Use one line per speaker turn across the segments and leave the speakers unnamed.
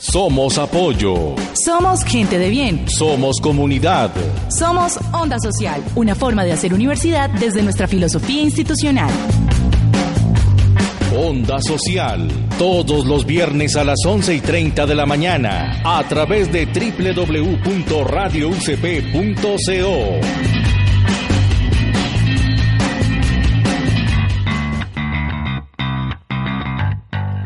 Somos apoyo.
Somos gente de bien.
Somos comunidad.
Somos Onda Social, una forma de hacer universidad desde nuestra filosofía institucional.
Onda Social, todos los viernes a las 11 y 30 de la mañana, a través de www.radioucp.co.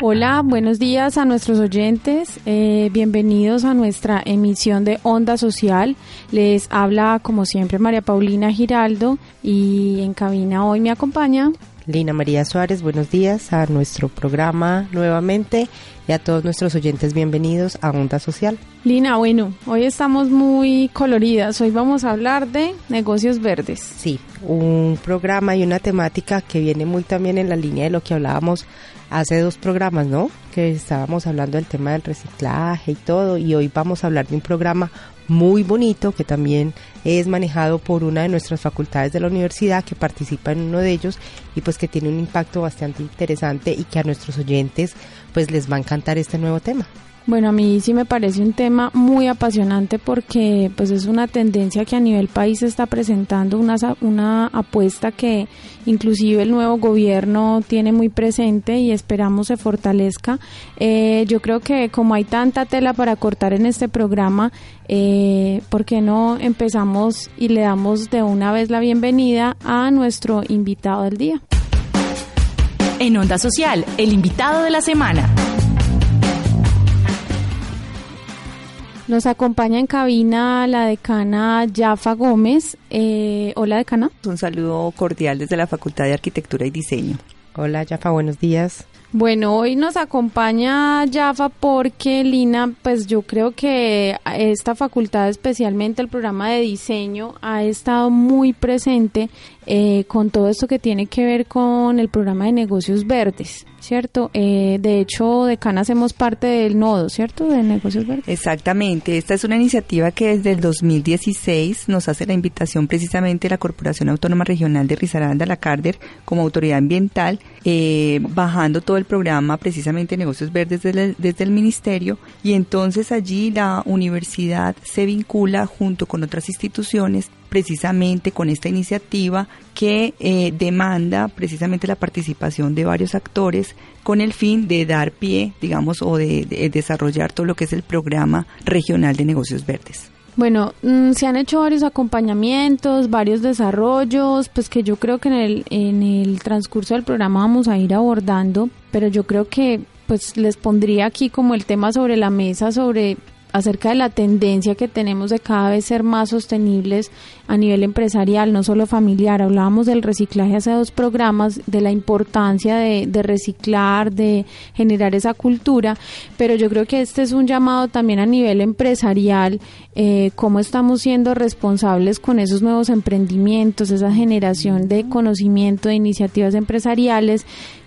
Hola, buenos días a nuestros oyentes. Eh, bienvenidos a nuestra emisión de Onda Social. Les habla, como siempre, María Paulina Giraldo y en cabina hoy me acompaña.
Lina María Suárez, buenos días a nuestro programa nuevamente y a todos nuestros oyentes bienvenidos a Onda Social.
Lina, bueno, hoy estamos muy coloridas. Hoy vamos a hablar de negocios verdes.
Sí, un programa y una temática que viene muy también en la línea de lo que hablábamos hace dos programas, ¿no? Que estábamos hablando del tema del reciclaje y todo, y hoy vamos a hablar de un programa muy bonito que también es manejado por una de nuestras facultades de la universidad que participa en uno de ellos y pues que tiene un impacto bastante interesante y que a nuestros oyentes pues les va a encantar este nuevo tema.
Bueno, a mí sí me parece un tema muy apasionante porque pues es una tendencia que a nivel país se está presentando, una, una apuesta que inclusive el nuevo gobierno tiene muy presente y esperamos se fortalezca. Eh, yo creo que como hay tanta tela para cortar en este programa, eh, ¿por qué no empezamos y le damos de una vez la bienvenida a nuestro invitado del día?
En Onda Social, el invitado de la semana.
Nos acompaña en cabina la decana Yafa Gómez. Eh, hola, decana.
Un saludo cordial desde la Facultad de Arquitectura y Diseño.
Hola, Yafa, buenos días.
Bueno, hoy nos acompaña Yafa porque Lina, pues yo creo que esta facultad, especialmente el programa de diseño, ha estado muy presente eh, con todo esto que tiene que ver con el programa de negocios verdes, ¿cierto? Eh, de hecho, de Cana hacemos parte del nodo, ¿cierto? De negocios verdes.
Exactamente. Esta es una iniciativa que desde el 2016 nos hace la invitación precisamente la Corporación Autónoma Regional de Risaralda, la CARDER, como autoridad ambiental, eh, bajando todo el programa precisamente de negocios verdes desde el ministerio y entonces allí la universidad se vincula junto con otras instituciones precisamente con esta iniciativa que eh, demanda precisamente la participación de varios actores con el fin de dar pie, digamos, o de, desarrollar todo lo que es el programa regional de negocios verdes.
Bueno, mm, se han hecho varios acompañamientos, varios desarrollos, pues que yo creo que en el, en el transcurso del programa vamos a ir abordando, pero yo creo que pues les pondría aquí como el tema sobre la mesa sobre acerca de la tendencia que tenemos de cada vez ser más sostenibles a nivel empresarial, no solo familiar. Hablábamos del reciclaje hace dos programas, de la importancia de, reciclar, de generar esa cultura, pero yo creo que este es un llamado también a nivel empresarial, eh, cómo estamos siendo responsables con esos nuevos emprendimientos, esa generación de conocimiento, de iniciativas empresariales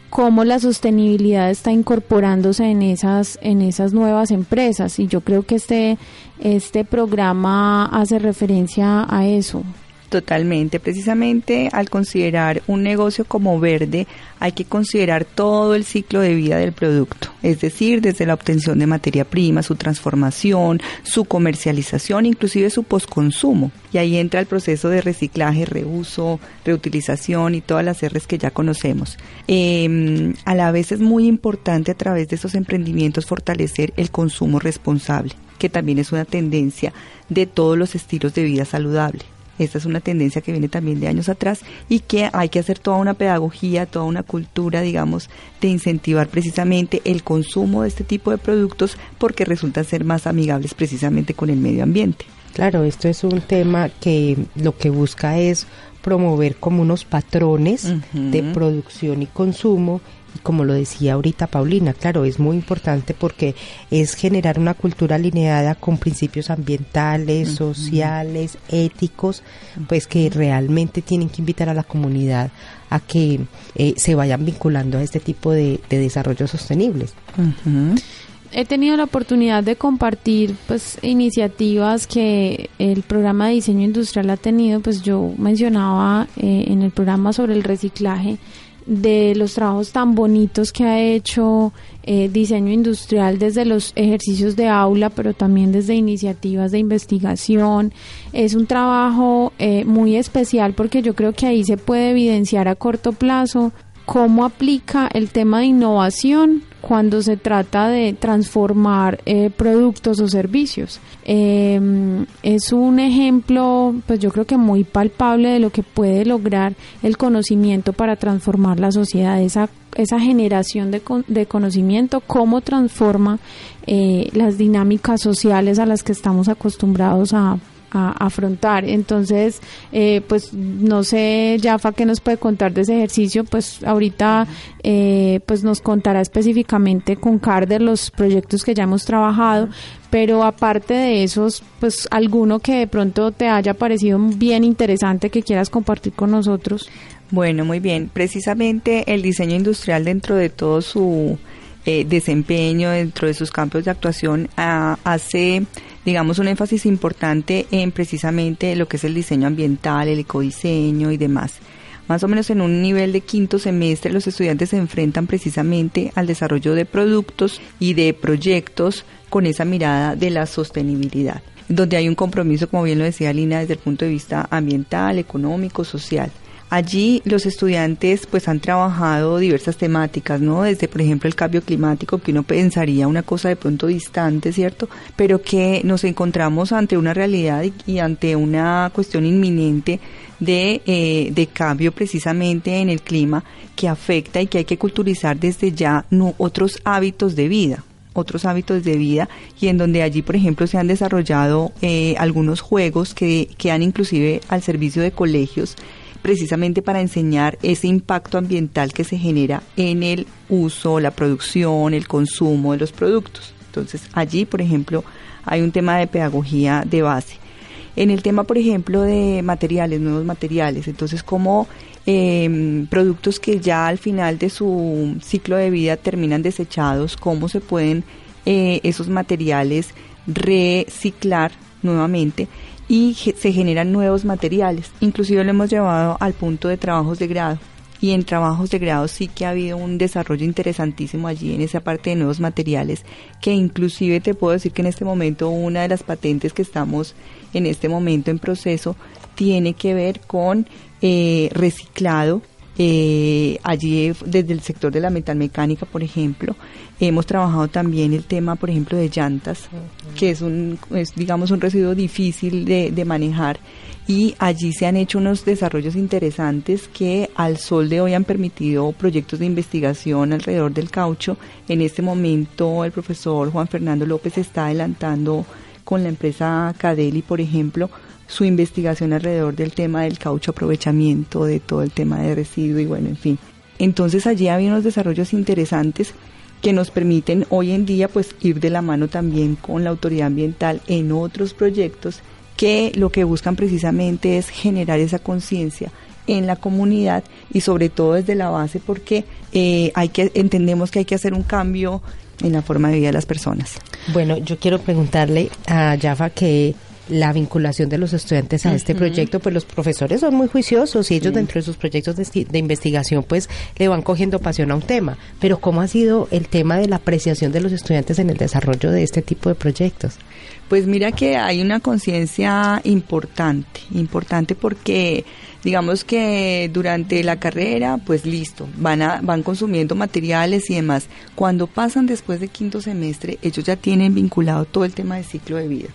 cómo la sostenibilidad está incorporándose en esas en esas nuevas empresas y yo creo que este este programa hace referencia a eso.
Totalmente, precisamente al considerar un negocio como verde hay que considerar todo el ciclo de vida del producto, es decir, desde la obtención de materia prima, su transformación, su comercialización, inclusive su posconsumo. Y ahí entra el proceso de reciclaje, reuso, reutilización y todas las R's que ya conocemos. Em, a la vez es muy importante a través de esos emprendimientos fortalecer el consumo responsable, que también es una tendencia de todos los estilos de vida saludable. Esta es una tendencia que viene también de años atrás y que hay que hacer toda una pedagogía, toda una cultura, digamos, de incentivar precisamente el consumo de este tipo de productos porque resultan ser más amigables precisamente con el medio ambiente.
Claro, esto es un tema que lo que busca es promover como unos patrones de producción y consumo como lo decía ahorita Paulina, claro, es muy importante porque es generar una cultura alineada con principios ambientales, sociales, éticos, pues que realmente tienen que invitar a la comunidad a que eh, se vayan vinculando a este tipo de, desarrollos sostenibles.
he tenido la oportunidad de compartir pues iniciativas que el programa de diseño industrial ha tenido. Pues yo mencionaba eh, en el programa sobre el reciclaje de los trabajos tan bonitos que ha hecho eh, diseño industrial desde los ejercicios de aula, pero también desde iniciativas de investigación. Es un trabajo eh, muy especial porque yo creo que ahí se puede evidenciar a corto plazo cómo aplica el tema de innovación cuando se trata de transformar eh, productos o servicios. Em, es un ejemplo, pues yo creo que muy palpable de lo que puede lograr el conocimiento para transformar la sociedad, esa, esa generación de, de conocimiento, cómo transforma eh, las dinámicas sociales a las que estamos acostumbrados a a afrontar. Entonces, eh, pues no sé, Jafa, ¿qué nos puede contar de ese ejercicio? Pues ahorita eh, pues nos contará específicamente con Carter los proyectos que ya hemos trabajado, pero aparte de esos, pues alguno que de pronto te haya parecido bien interesante que quieras compartir con nosotros.
Bueno, muy bien. Precisamente el diseño industrial dentro de todo su eh, desempeño, dentro de sus campos de actuación, ah, hace digamos, un énfasis importante en precisamente lo que es el diseño ambiental, el ecodiseño y demás. Más o menos en un nivel de quinto semestre los estudiantes se enfrentan precisamente al desarrollo de productos y de proyectos con esa mirada de la sostenibilidad, donde hay un compromiso, como bien lo decía Lina, desde el punto de vista ambiental, económico, social. Allí los estudiantes pues han trabajado diversas temáticas, ¿no? Desde por ejemplo el cambio climático, que uno pensaría una cosa de pronto distante, ¿cierto? Pero que nos encontramos ante una realidad y, ante una cuestión inminente de, eh, de cambio precisamente en el clima que afecta y que hay que culturizar desde ya no, otros hábitos de vida otros hábitos de vida y en donde allí, por ejemplo, se han desarrollado eh, algunos juegos que, que han inclusive al servicio de colegios precisamente para enseñar ese impacto ambiental que se genera en el uso, la producción, el consumo de los productos. Entonces, allí, por ejemplo, hay un tema de pedagogía de base. En el tema, por ejemplo, de materiales, nuevos materiales, entonces, como em, productos que ya al final de su ciclo de vida terminan desechados, cómo se pueden eh, esos materiales reciclar nuevamente y se generan nuevos materiales. Inclusive lo hemos llevado al punto de trabajos de grado. Y en trabajos de grado sí que ha habido un desarrollo interesantísimo allí en esa parte de nuevos materiales, que inclusive te puedo decir que en este momento una de las patentes que estamos en este momento en proceso tiene que ver con eh, reciclado eh, allí desde el sector de la metalmecánica, por ejemplo, hemos trabajado también el tema, por ejemplo, de llantas, que es un, es, digamos, un residuo difícil de, de manejar y allí se han hecho unos desarrollos interesantes que al sol de hoy han permitido proyectos de investigación alrededor del caucho. En este momento el profesor Juan Fernando López está adelantando con la empresa Cadeli, por ejemplo, su investigación alrededor del tema del caucho aprovechamiento, de todo el tema de residuo y bueno, en fin. Entonces allí había unos desarrollos interesantes que nos permiten hoy en día pues ir de la mano también con la autoridad ambiental en otros proyectos que lo que buscan precisamente es generar esa conciencia en la comunidad y sobre todo desde la base porque eh, hay que entendemos que hay que hacer un cambio en la forma de vida de las personas.
Bueno, yo quiero preguntarle a Jaffa que la vinculación de los estudiantes a este proyecto, pues los profesores son muy juiciosos y ellos dentro de sus proyectos de, investigación pues le van cogiendo pasión a un tema. Pero ¿cómo ha sido el tema de la apreciación de los estudiantes en el desarrollo de este tipo de proyectos?
Pues mira que hay una conciencia importante, importante porque digamos que durante la carrera, pues listo, van a, van consumiendo materiales y demás. Cuando pasan después de quinto semestre, ellos ya tienen vinculado todo el tema de ciclo de vida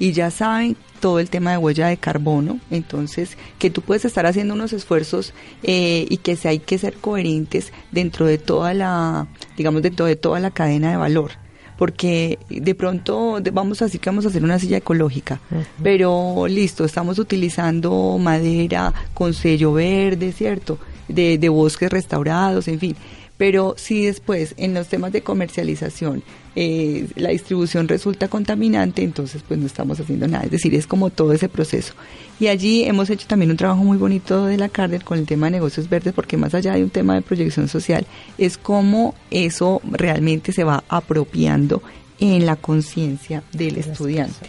y ya saben todo el tema de huella de carbono, entonces que tú puedes estar haciendo unos esfuerzos eh, y que hay que ser coherentes dentro de toda la, digamos, dentro de toda la cadena de valor porque de pronto vamos a decir que vamos a hacer una silla ecológica, pero listo, estamos utilizando madera con sello verde, ¿cierto? De, de bosques restaurados, en fin. Pero si después en los temas de comercialización eh, la distribución resulta contaminante, entonces pues no estamos haciendo nada. Es decir, es como todo ese proceso. Y allí hemos hecho también un trabajo muy bonito de la Cárdenas con el tema de negocios verdes, porque más allá de un tema de proyección social, es cómo eso realmente se va apropiando en la conciencia del estudiante.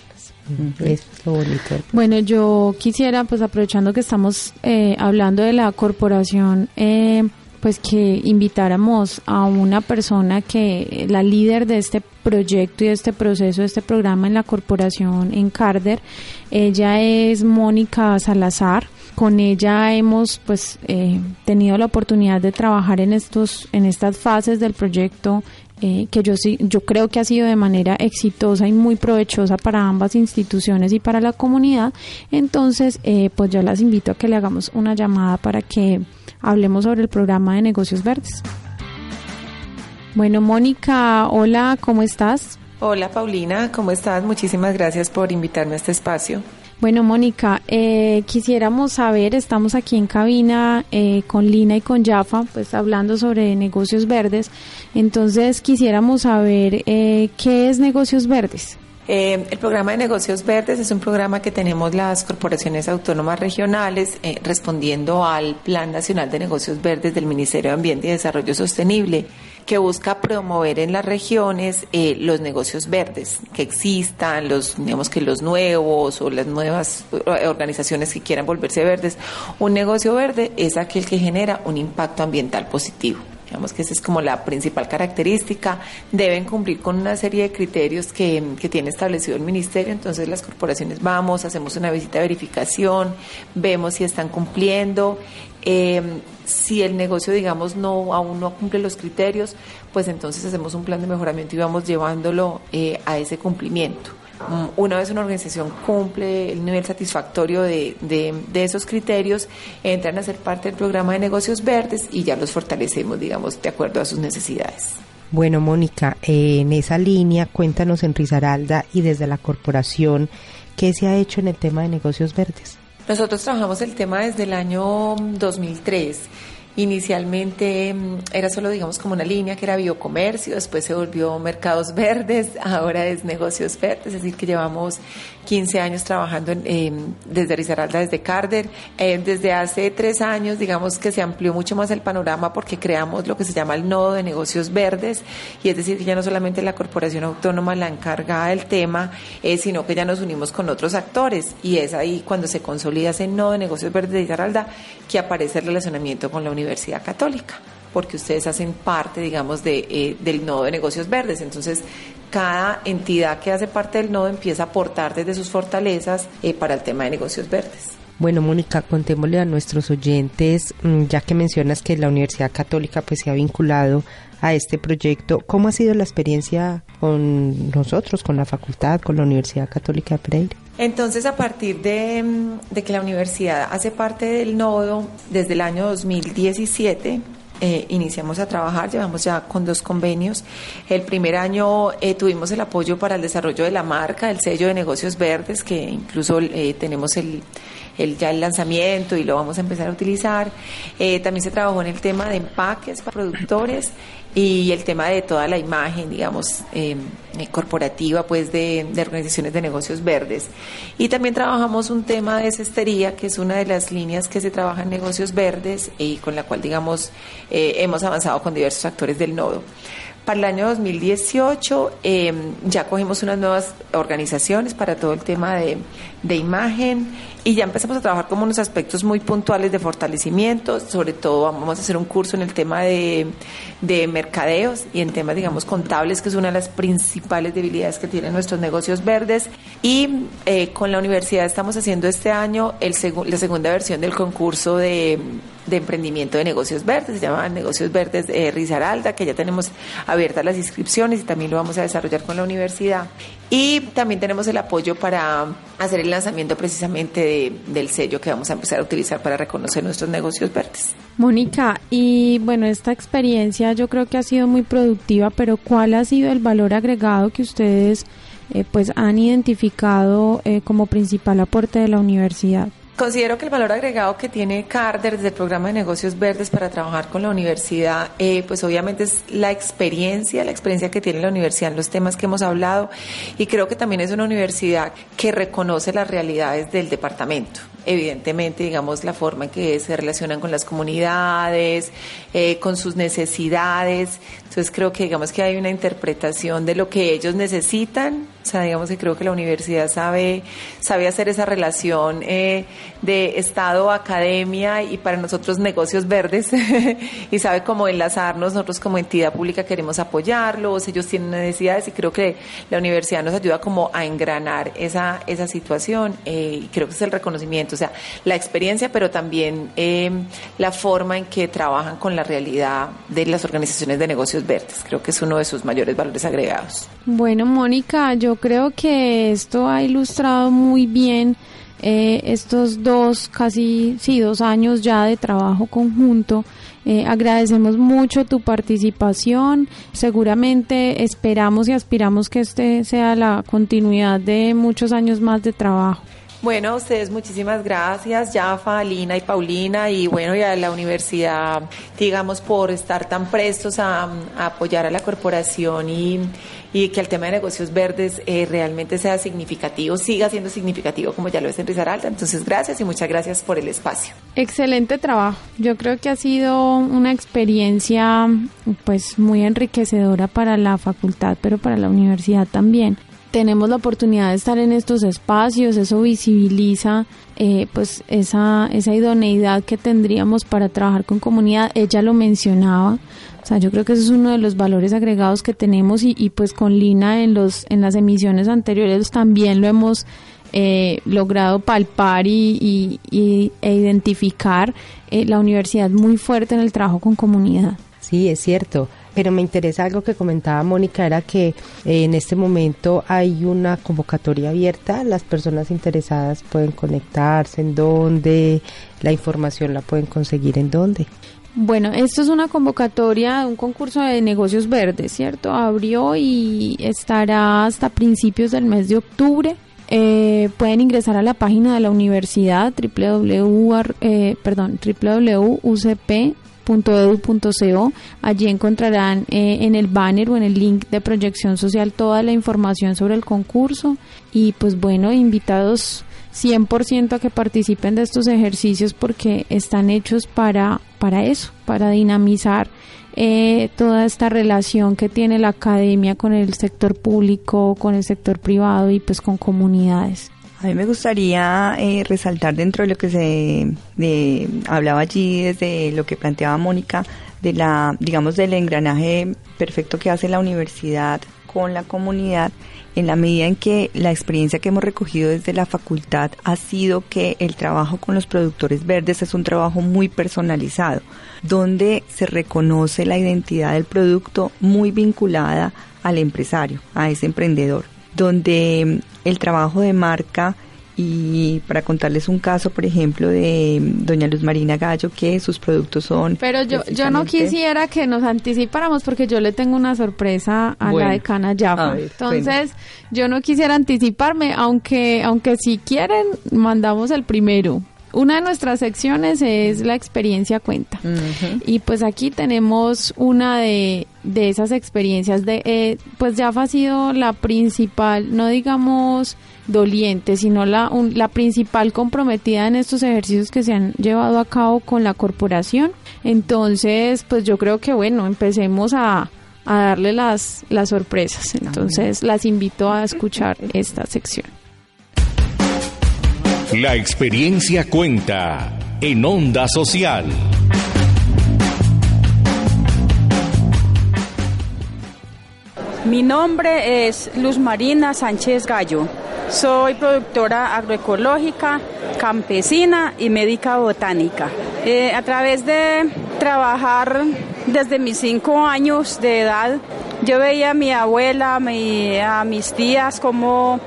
Es lo bonito. Bueno, yo quisiera, pues aprovechando que estamos eh, hablando de la corporación eh, pues que invitáramos a una persona que la líder de este proyecto y de este proceso, de este programa en la corporación en Carder. Ella es Mónica Salazar. Con ella hemos pues eh, tenido la oportunidad de trabajar en estos en estas fases del proyecto eh, que yo yo creo que ha sido de manera exitosa y muy provechosa para ambas instituciones y para la comunidad entonces eh, pues yo las invito a que le hagamos una llamada para que hablemos sobre el programa de negocios verdes bueno Mónica hola cómo estás
hola Paulina cómo estás muchísimas gracias por invitarme a este espacio
bueno, Mónica, eh, quisiéramos saber, estamos aquí en cabina eh, con Lina y con Jafa, pues hablando sobre negocios verdes. Entonces, quisiéramos saber eh, qué es negocios verdes.
Eh, el programa de negocios verdes es un programa que tenemos las corporaciones autónomas regionales eh, respondiendo al Plan Nacional de Negocios Verdes del Ministerio de Ambiente y Desarrollo Sostenible que busca promover en las regiones eh, los negocios verdes que existan, los digamos que los nuevos o las nuevas organizaciones que quieran volverse verdes. Un negocio verde es aquel que genera un impacto ambiental positivo. Digamos que esa es como la principal característica. Deben cumplir con una serie de criterios que, que tiene establecido el ministerio. Entonces las corporaciones vamos, hacemos una visita de verificación, vemos si están cumpliendo. Eh, si el negocio, digamos, no aún no cumple los criterios, pues entonces hacemos un plan de mejoramiento y vamos llevándolo eh, a ese cumplimiento. Mm, una vez una organización cumple el nivel satisfactorio de, de, esos criterios, entran a ser parte del programa de negocios verdes y ya los fortalecemos, digamos, de acuerdo a sus necesidades.
Bueno, Mónica, en esa línea, cuéntanos en Risaralda y desde la corporación, ¿qué se ha hecho en el tema de negocios verdes?
Nosotros trabajamos el tema desde el año 2003 Inicialmente mm, era solo, digamos, como una línea que era biocomercio, después se volvió mercados verdes, ahora es negocios verdes, es decir, que llevamos 15 años trabajando en, desde Risaralda, desde Carder. Eh, desde hace tres años, digamos que se amplió mucho más el panorama porque creamos lo que se llama el nodo de negocios verdes, y es decir, que ya no solamente la corporación autónoma la encargada del tema, eh, sino que ya nos unimos con otros actores, y es ahí cuando se consolida ese nodo de negocios verdes de Risaralda que aparece el relacionamiento con la universidad Universidad Católica, porque ustedes hacen parte, digamos, de, eh, del nodo de negocios verdes. Entonces, cada entidad que hace parte del nodo empieza a aportar desde sus fortalezas eh, para el tema de negocios verdes.
Bueno, Mónica, contémosle a nuestros oyentes, mm, ya que mencionas que la Universidad Católica pues se ha vinculado a este proyecto, ¿cómo ha sido la experiencia con nosotros, con la facultad, con la Universidad Católica de Pereira?
Entonces, a partir mm, de, que la universidad hace parte del nodo, desde el año 2017, eh, iniciamos a trabajar, llevamos ya con dos convenios. El primer año eh, tuvimos el apoyo para el desarrollo de la marca, el sello de negocios verdes, que incluso eh, tenemos el, el, ya el lanzamiento y lo vamos a empezar a utilizar. también se trabajó en el tema de empaques para productores y el tema de toda la imagen, digamos, em, eh, corporativa, pues, de, organizaciones de negocios verdes. Y también trabajamos un tema de cestería, que es una de las líneas que se trabaja en negocios verdes y con la cual, digamos, eh, hemos avanzado con diversos actores del nodo. Para el año 2018 em, ya cogimos unas nuevas organizaciones para todo el tema de, de imagen y ya empezamos a trabajar como unos aspectos muy puntuales de fortalecimiento, sobre todo vamos a hacer un curso en el tema de, de mercadeos y en temas, digamos, contables, que es una de las principales debilidades que tienen nuestros negocios verdes. Y eh, con la universidad estamos haciendo este año el la segunda versión del concurso de, de emprendimiento de negocios verdes, se llama Negocios Verdes de Risaralda, que ya tenemos abiertas las inscripciones y también lo vamos a desarrollar con la universidad. Y también tenemos el apoyo para hacer el lanzamiento precisamente del sello que vamos a empezar a utilizar para reconocer nuestros negocios verdes.
Mónica, y bueno, esta experiencia yo creo que ha sido muy productiva, pero ¿cuál ha sido el valor agregado que ustedes eh, pues han identificado eh, como principal aporte de la universidad?
Considero que el valor agregado que tiene Carter desde el programa de negocios verdes para trabajar con la universidad, eh, pues obviamente es la experiencia, la experiencia que tiene la universidad en los temas que hemos hablado y creo que también es una universidad que reconoce las realidades del departamento. Evidentemente, digamos, la forma en que se relacionan con las comunidades, eh, con sus necesidades. Entonces creo que, digamos, que hay una interpretación de lo que ellos necesitan. O sea, digamos que creo que la universidad sabe, sabe hacer esa relación eh, de Estado, academia y para nosotros negocios verdes y sabe cómo enlazarnos. Nosotros como entidad pública queremos apoyarlos, ellos tienen necesidades y creo que la universidad nos ayuda como a engranar esa, esa situación eh, y creo que es el reconocimiento o sea, la experiencia, pero también eh, la forma en que trabajan con la realidad de las organizaciones de negocios verdes. Creo que es uno de sus mayores valores agregados.
Bueno, Mónica, yo creo que esto ha ilustrado muy bien eh, estos dos, casi, sí, dos años ya de trabajo conjunto. Eh, agradecemos mucho tu participación. Seguramente esperamos y aspiramos que este sea la continuidad de muchos años más de trabajo.
Bueno, ustedes muchísimas gracias, Jafa, Alina y Paulina, y bueno, y a la universidad, digamos, por estar tan prestos a, apoyar a la corporación y, que el tema de negocios verdes eh, realmente sea significativo, siga siendo significativo como ya lo es en Risaralda. Entonces, gracias y muchas gracias por el espacio.
Excelente trabajo. Yo creo que ha sido una experiencia pues muy enriquecedora para la facultad, pero para la universidad también tenemos la oportunidad de estar en estos espacios, eso visibiliza eh, pues esa, esa idoneidad que tendríamos para trabajar con comunidad. Ella lo mencionaba, o sea, yo creo que ese es uno de los valores agregados que tenemos y, y pues con Lina en, los, en las emisiones anteriores también lo hemos eh, logrado palpar y, y, e identificar eh, la universidad muy fuerte en el trabajo con comunidad.
Sí, es cierto. Pero me interesa algo que comentaba Mónica, era que eh, en este momento hay una convocatoria abierta, las personas interesadas pueden conectarse, en dónde, la información la pueden conseguir en dónde.
Bueno, esto es una convocatoria, un concurso de negocios verdes, ¿cierto? Abrió y estará hasta principios del mes de octubre. Eh, pueden ingresar a la página de la universidad www, eh, perdón, www.ucp edu.co. Allí encontrarán eh, en el banner o en el link de proyección social toda la información sobre el concurso y pues bueno, invitados 100% a que participen de estos ejercicios porque están hechos para, para eso, para dinamizar eh, toda esta relación que tiene la academia con el sector público, con el sector privado y pues con comunidades.
A mí me gustaría eh, resaltar dentro de lo que se hablaba allí, desde lo que planteaba Mónica, de la, digamos, del engranaje perfecto que hace la universidad con la comunidad, en la medida en que la experiencia que hemos recogido desde la facultad ha sido que el trabajo con los productores verdes es un trabajo muy personalizado, donde se reconoce la identidad del producto muy vinculada al empresario, a ese emprendedor donde el trabajo de marca y para contarles un caso, por ejemplo, de doña Luz Marina Gallo, que sus productos son...
Pero yo, yo no quisiera que nos anticipáramos porque yo le tengo una sorpresa a la decana Jaffa. Entonces, yo no quisiera anticiparme, aunque, aunque si quieren, mandamos el primero. Una de nuestras secciones es la experiencia cuenta. Y pues aquí tenemos una de, de esas experiencias de, eh, pues Jaffa ha sido la principal, no digamos doliente, sino la, la principal comprometida en estos ejercicios que se han llevado a cabo con la corporación. Entonces, pues yo creo que bueno, empecemos a, a darle las, las sorpresas. Entonces, las invito a escuchar esta sección.
La experiencia cuenta en Onda Social.
Mi nombre es Luz Marina Sánchez Gallo. Soy productora agroecológica, campesina y médica botánica. Eh, a través de trabajar desde mis cinco años de edad, yo veía a mi abuela, a mis tías, como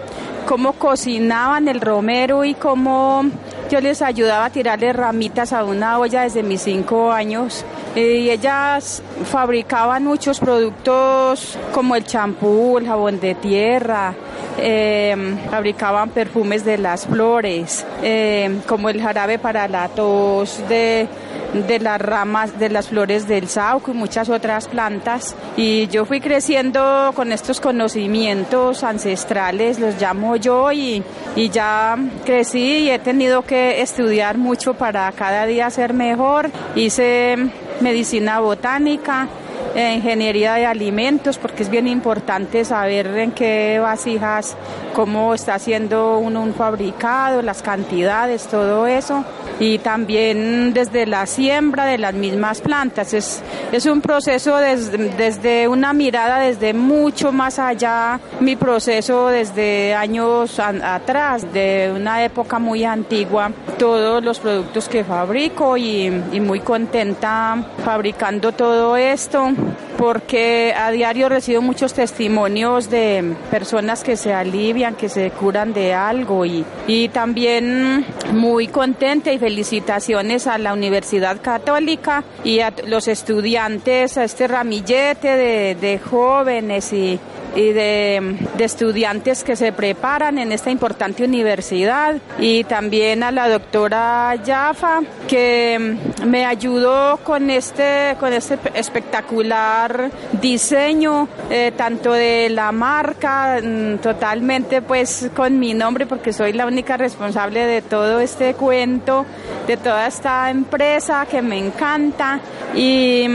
cómo cocinaban el romero y cómo yo les ayudaba a tirarle ramitas a una olla desde mis cinco años. Eh, y ellas fabricaban muchos productos como el champú, el jabón de tierra, eh, fabricaban perfumes de las flores, eh, como el jarabe para la tos de de las ramas, de las flores del sauco y muchas otras plantas. Y yo fui creciendo con estos conocimientos ancestrales, los llamo yo, y, y ya crecí y he tenido que estudiar mucho para cada día ser mejor. Hice medicina botánica ingeniería de alimentos, porque es bien importante saber en qué vasijas, cómo está haciendo uno un fabricado, las cantidades, todo eso. Y también desde la siembra de las mismas plantas. Es, es un proceso desde, una mirada desde mucho más allá, mi proceso desde años atrás, de una época muy antigua, todos los productos que fabrico y muy contenta fabricando todo esto porque a diario recibo muchos testimonios de personas que se alivian, que se curan de algo y, y también muy contenta y felicitaciones a la Universidad Católica y a los estudiantes, a este ramillete de, de jóvenes y y de, estudiantes que se preparan en esta importante universidad. Y también a la doctora Jaffa que me ayudó con este, con este espectacular diseño eh, tanto de la marca mm, totalmente pues con mi nombre porque soy la única responsable de todo este cuento de toda esta empresa que me encanta. Y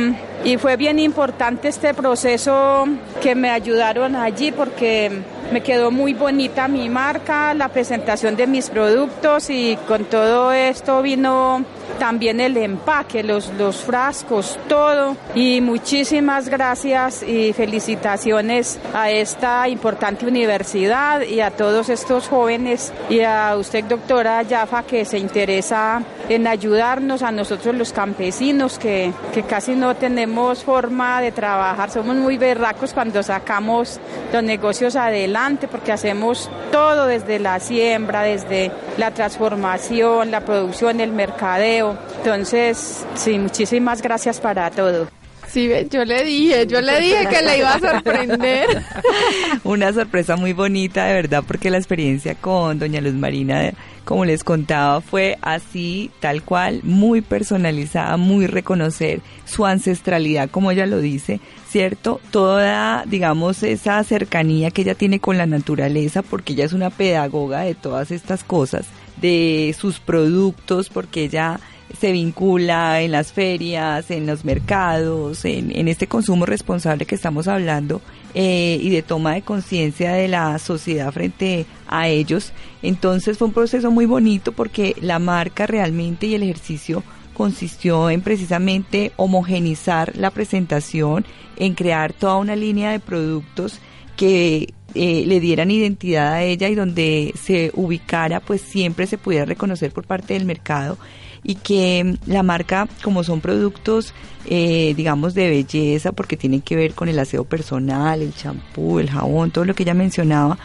y fue bien importante este proceso que me ayudaron allí porque me quedó muy bonita mi marca, la presentación de mis productos y con todo esto vino también el empaque, los, los frascos, todo. Y muchísimas gracias y felicitaciones a esta importante universidad y a todos estos jóvenes y a usted, doctora Yafa, que se interesa en ayudarnos a nosotros los campesinos que, que casi no tenemos forma de trabajar. Somos muy berracos cuando sacamos los negocios adelante porque hacemos todo desde la siembra, desde la transformación, la producción, el mercadeo. Entonces, sí, muchísimas gracias para todo.
Sí, yo le dije, yo le dije que le iba a sorprender.
Una sorpresa muy bonita, de verdad, porque la experiencia con doña Luz Marina, como les contaba, fue así, tal cual, muy personalizada, muy reconocer su ancestralidad, como ella lo dice, ¿cierto? Toda, digamos, esa cercanía que ella tiene con la naturaleza, porque ella es una pedagoga de todas estas cosas, de sus productos, porque ella se vincula en las ferias, en los mercados, en, este consumo responsable que estamos hablando eh, y de toma de conciencia de la sociedad frente a ellos. Entonces fue un proceso muy bonito porque la marca realmente y el ejercicio consistió en precisamente homogenizar la presentación, en crear toda una línea de productos que eh, le dieran identidad a ella y donde se ubicara, pues siempre se pudiera reconocer por parte del mercado y que la marca, como son productos, eh, digamos, de belleza, porque tienen que ver con el aseo personal, el champú, el jabón, todo lo que ella mencionaba,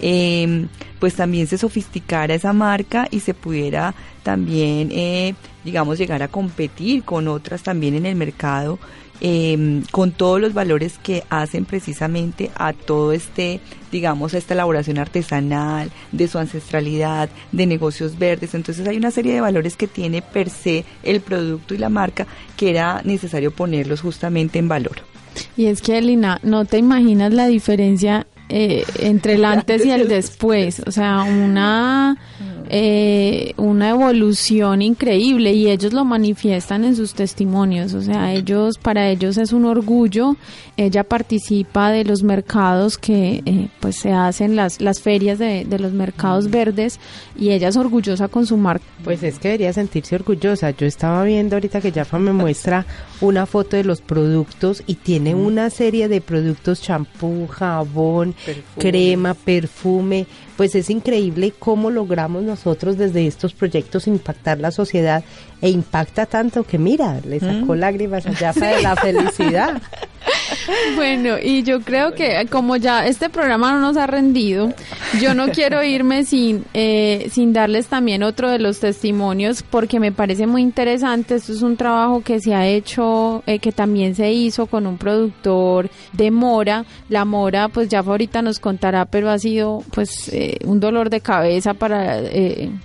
eh, pues también se sofisticara esa marca y se pudiera también, eh, digamos, llegar a competir con otras también en el mercado eh, con todos los valores que hacen precisamente a todo este, digamos, a esta elaboración artesanal, de su ancestralidad, de negocios verdes. Entonces hay una serie de valores que tiene per se el producto y la marca que era necesario ponerlos justamente en valor.
Y es que, Elina, no te imaginas la diferencia eh, entre el antes y el después. O sea, una eh, una evolución increíble y ellos lo manifiestan en sus testimonios, o sea, ellos, para ellos es un orgullo, ella participa de los mercados que eh, pues se hacen, las, las ferias de, de los mercados verdes y ella es orgullosa con su marca.
Pues es que debería sentirse orgullosa, yo estaba viendo ahorita que Jafa me muestra una foto de los productos y tiene una serie de productos, champú, jabón, crema, perfume, pues es increíble cómo logramos nosotros desde estos proyectos impactar la sociedad e impacta tanto que mira, le sacó mm. lágrimas a Yafa de la felicidad.
Bueno, y yo creo que como ya este programa no nos ha rendido, yo no quiero irme sin, eh, sin darles también otro de los testimonios porque me parece muy interesante. Esto es un trabajo que se ha hecho, eh, que también se hizo con un productor de mora. La mora, pues ya ahorita nos contará, pero ha sido pues eh, un dolor de cabeza para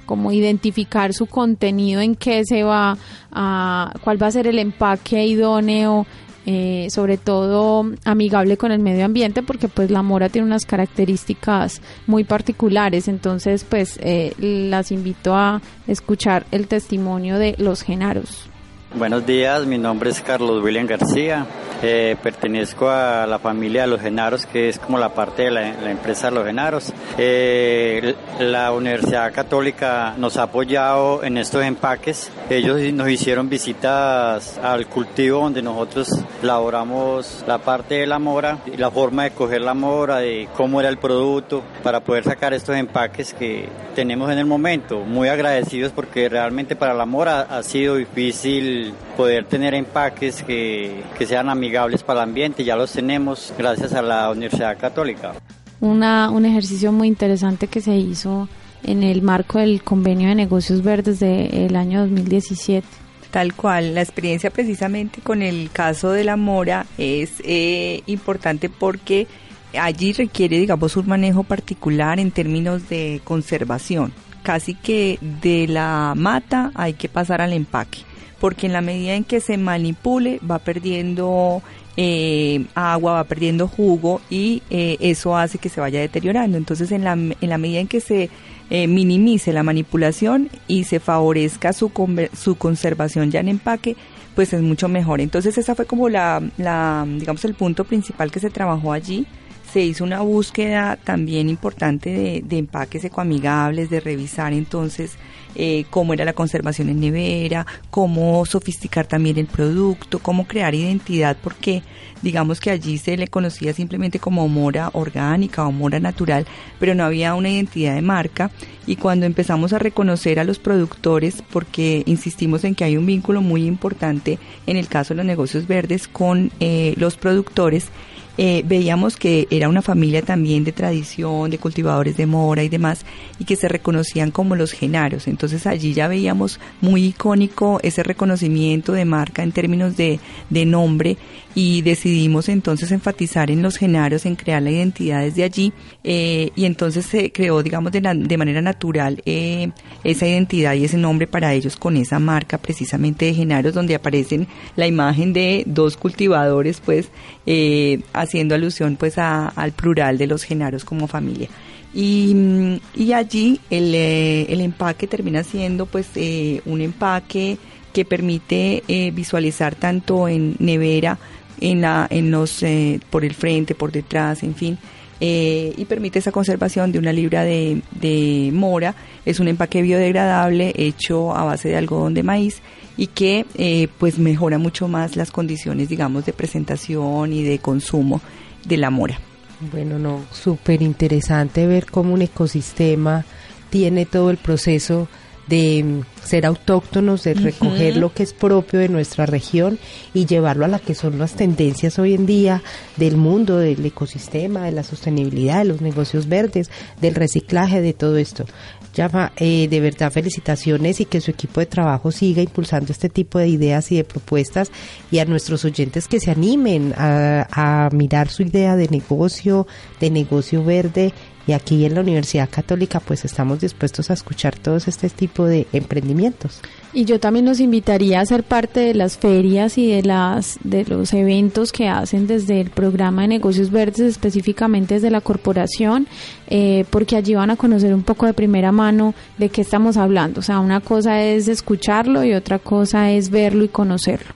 como identificar su contenido, en qué se va a, cuál va a ser el empaque idóneo eh, sobre todo amigable con el medio ambiente porque pues la mora tiene unas características muy particulares entonces pues eh, las invito a escuchar el testimonio de los genaros.
Buenos días, mi nombre es Carlos William García, eh, pertenezco a la familia de los Genaros, que es como la parte de la, empresa de los Genaros. Eh, la Universidad Católica nos ha apoyado en estos empaques. Ellos nos hicieron visitas al cultivo donde nosotros laboramos la parte de la mora, la forma de coger la mora, de cómo era el producto, para poder sacar estos empaques que tenemos en el momento. Muy agradecidos porque realmente para la mora ha sido difícil poder tener empaques que, que sean amigables para el ambiente. Ya los tenemos gracias a la Universidad Católica.
Una, un ejercicio muy interesante que se hizo en el marco del convenio de negocios verdes del año 2017.
Tal cual, la experiencia precisamente con el caso de la mora es eh, importante porque allí requiere, digamos, un manejo particular en términos de conservación. Casi que de la mata hay que pasar al empaque porque en la medida en que se manipule va perdiendo eh, agua, va perdiendo jugo y eh, eso hace que se vaya deteriorando. Entonces, en la, en la medida en que se eh, minimice la manipulación y se favorezca su, su conservación ya en empaque, pues es mucho mejor. Entonces, esa fue como la, la, digamos, el punto principal que se trabajó allí se hizo una búsqueda también importante de, empaques ecoamigables, de revisar entonces eh, cómo era la conservación en nevera, cómo sofisticar también el producto, cómo crear identidad, porque digamos que allí se le conocía simplemente como mora orgánica o mora natural, pero no había una identidad de marca. Y cuando empezamos a reconocer a los productores, porque insistimos en que hay un vínculo muy importante en el caso de los negocios verdes con eh, los productores, eh, veíamos que era una familia también de tradición, de cultivadores de mora y demás, y que se reconocían como los genarios. Entonces allí ya veíamos muy icónico ese reconocimiento de marca en términos de, de nombre y decidimos entonces enfatizar en los genarios, en crear la identidad desde allí, eh, y entonces se creó, digamos, de, manera natural eh, esa identidad y ese nombre para ellos con esa marca precisamente de genarios, donde aparecen la imagen de dos cultivadores, pues, eh, haciendo alusión pues al plural de los genarios como familia. Y, y allí el, eh, el, empaque termina siendo pues eh, un empaque que permite eh, visualizar tanto en nevera, en, la, en los, por el frente, por detrás, en fin, y permite esa conservación de una libra de, de, mora. Es un empaque biodegradable hecho a base de algodón de maíz y que eh, pues mejora mucho más las condiciones, digamos, de presentación y de consumo de la mora.
Bueno, no, súper interesante ver cómo un ecosistema tiene todo el proceso de mm, ser autóctonos, de recoger lo que es propio de nuestra región y llevarlo a la que son las tendencias hoy en día del mundo, del ecosistema, de la sostenibilidad, de los negocios verdes, del reciclaje, de todo esto. Llama, eh, de verdad felicitaciones y que su equipo de trabajo siga impulsando este tipo de ideas y de propuestas y a nuestros oyentes que se animen a, a mirar su idea de negocio, de negocio verde y aquí en la Universidad Católica pues estamos dispuestos a escuchar todos este tipo de emprendimientos.
Y yo también los invitaría a ser parte de las ferias y de las de los eventos que hacen desde el programa de negocios verdes, específicamente desde la corporación, eh, porque allí van a conocer un poco de primera mano de qué estamos hablando. O sea, una cosa es escucharlo y otra cosa es verlo y conocerlo.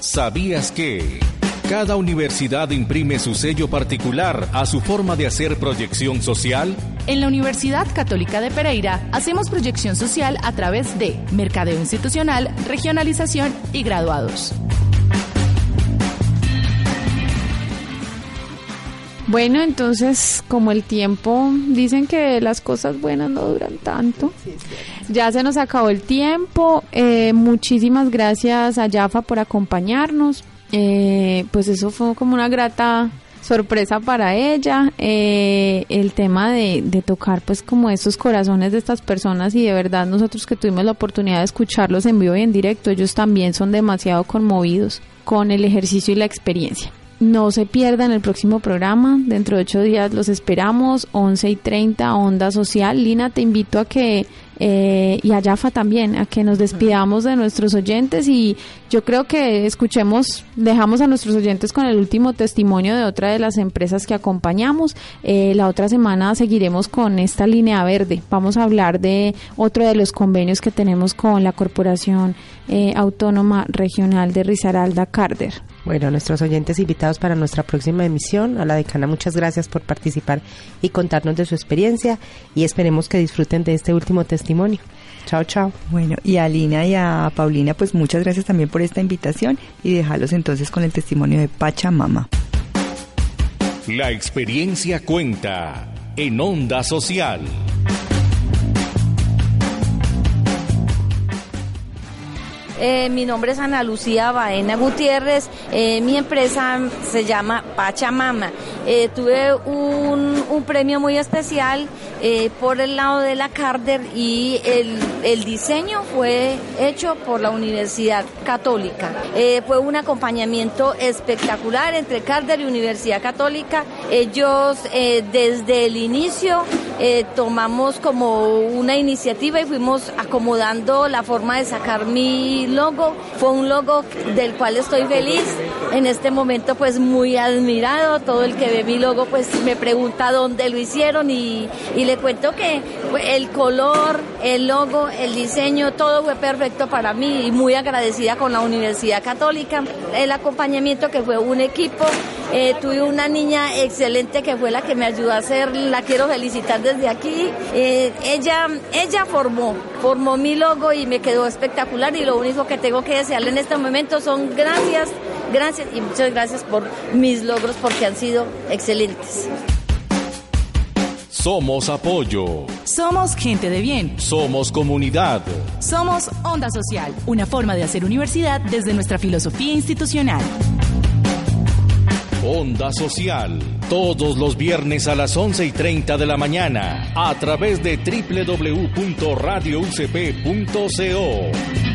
¿Sabías que? Cada universidad imprime su sello particular a su forma de hacer proyección social.
En la Universidad Católica de Pereira hacemos proyección social a través de mercadeo institucional, regionalización y graduados.
Bueno, entonces, como el tiempo, dicen que las cosas buenas no duran tanto. Ya se nos acabó el tiempo. Eh, muchísimas gracias a Yafa por acompañarnos. Eh, pues eso fue como una grata sorpresa para ella, eh, el tema de, de, tocar pues como estos corazones de estas personas y de verdad nosotros que tuvimos la oportunidad de escucharlos en vivo y en directo, ellos también son demasiado conmovidos con el ejercicio y la experiencia. No se pierdan el próximo programa. Dentro de ocho días los esperamos. 11 y 30, Onda Social. Lina, te invito a que, eh, y a Yafa también, a que nos despidamos de nuestros oyentes. Y yo creo que escuchemos, dejamos a nuestros oyentes con el último testimonio de otra de las empresas que acompañamos. Eh, la otra semana seguiremos con esta línea verde. Vamos a hablar de otro de los convenios que tenemos con la Corporación eh, Autónoma Regional de Risaralda, Carder.
Bueno, nuestros oyentes invitados para nuestra próxima emisión, a la decana muchas gracias por participar y contarnos de su experiencia y esperemos que disfruten de este último testimonio. Chao, chao.
Bueno, y a Lina y a Paulina, pues muchas gracias también por esta invitación y dejarlos entonces con el testimonio de Pachamama.
La experiencia cuenta en Onda Social.
Eh, mi nombre es Ana Lucía Baena Gutiérrez. Eh, mi empresa se llama Pachamama. Eh, tuve un, premio muy especial eh, por el lado de la Carter y el, el, diseño fue hecho por la Universidad Católica. Fue un acompañamiento espectacular entre Carter y Universidad Católica. Ellos desde el inicio tomamos como una iniciativa y fuimos acomodando la forma de sacar mi logo. Fue un logo del cual estoy feliz. En este momento pues muy admirado. Todo el que ve mi logo pues me pregunta dónde lo hicieron y, y le cuento que el color, el logo, el diseño, todo fue perfecto para mí y muy agradecida con la Universidad Católica. El acompañamiento que fue un equipo. Eh, tuve una niña excelente que fue la que me ayudó a hacer, la quiero felicitar desde aquí. Eh, ella, ella formó, formó mi logo y me quedó espectacular y lo único que tengo que desearle en este momento son gracias, gracias y muchas gracias por mis logros porque han sido excelentes.
Somos apoyo.
Somos gente de bien.
Somos comunidad.
Somos Onda Social, una forma de hacer universidad desde nuestra filosofía institucional.
Onda Social, todos los viernes a las 11 y 30 de la mañana, a través de www.radioucp.co.